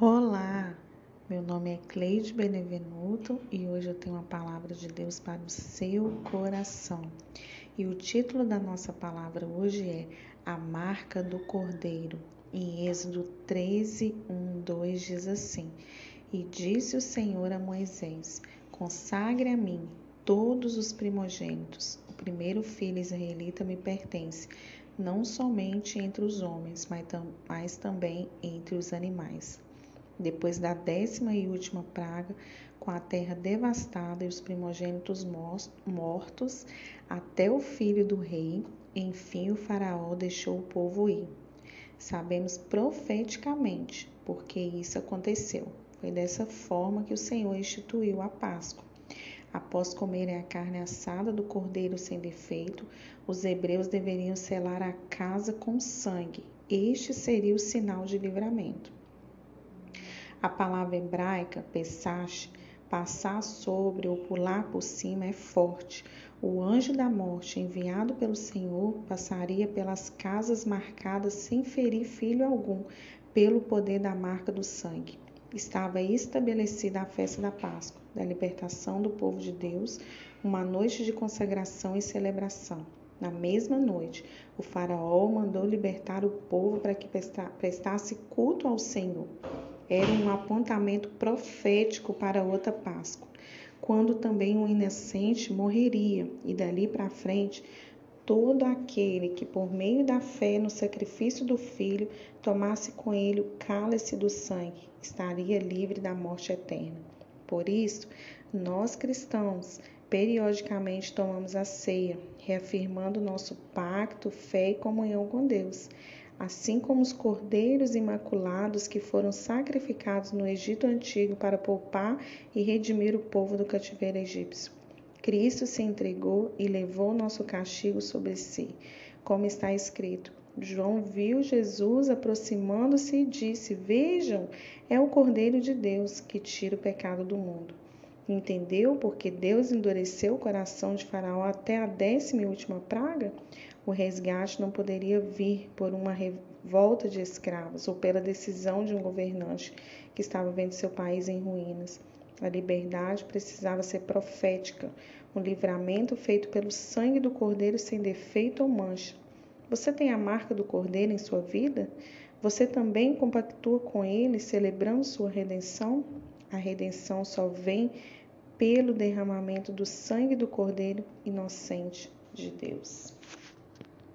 Olá, meu nome é Cleide Benevenuto e hoje eu tenho uma palavra de Deus para o seu coração. E o título da nossa palavra hoje é A Marca do Cordeiro. Em Êxodo 13, 1, 2 diz assim: E disse o Senhor a Moisés: Consagre a mim todos os primogênitos. O primeiro filho israelita me pertence, não somente entre os homens, mas também entre os animais depois da décima e última praga, com a terra devastada e os primogênitos mortos, até o filho do rei, enfim o Faraó deixou o povo ir. Sabemos profeticamente porque isso aconteceu. Foi dessa forma que o Senhor instituiu a Páscoa. Após comerem a carne assada do cordeiro sem defeito, os hebreus deveriam selar a casa com sangue. Este seria o sinal de livramento. A palavra hebraica, pesash, passar sobre ou pular por cima é forte. O anjo da morte, enviado pelo Senhor, passaria pelas casas marcadas sem ferir filho algum, pelo poder da marca do sangue. Estava estabelecida a festa da Páscoa, da libertação do povo de Deus, uma noite de consagração e celebração. Na mesma noite, o Faraó mandou libertar o povo para que prestasse culto ao Senhor era um apontamento profético para outra Páscoa, quando também o inocente morreria, e dali para frente todo aquele que, por meio da fé no sacrifício do Filho, tomasse com ele o cálice do sangue, estaria livre da morte eterna. Por isso, nós cristãos periodicamente tomamos a ceia, reafirmando nosso pacto, fé e comunhão com Deus assim como os cordeiros imaculados que foram sacrificados no Egito antigo para poupar e redimir o povo do cativeiro egípcio. Cristo se entregou e levou nosso castigo sobre si, como está escrito. João viu Jesus aproximando-se e disse: Vejam, é o Cordeiro de Deus que tira o pecado do mundo. Entendeu porque Deus endureceu o coração de Faraó até a décima e última praga? O resgate não poderia vir por uma revolta de escravos ou pela decisão de um governante que estava vendo seu país em ruínas. A liberdade precisava ser profética, um livramento feito pelo sangue do Cordeiro sem defeito ou mancha. Você tem a marca do Cordeiro em sua vida? Você também compactua com ele, celebrando sua redenção? A redenção só vem pelo derramamento do sangue do Cordeiro inocente de Deus.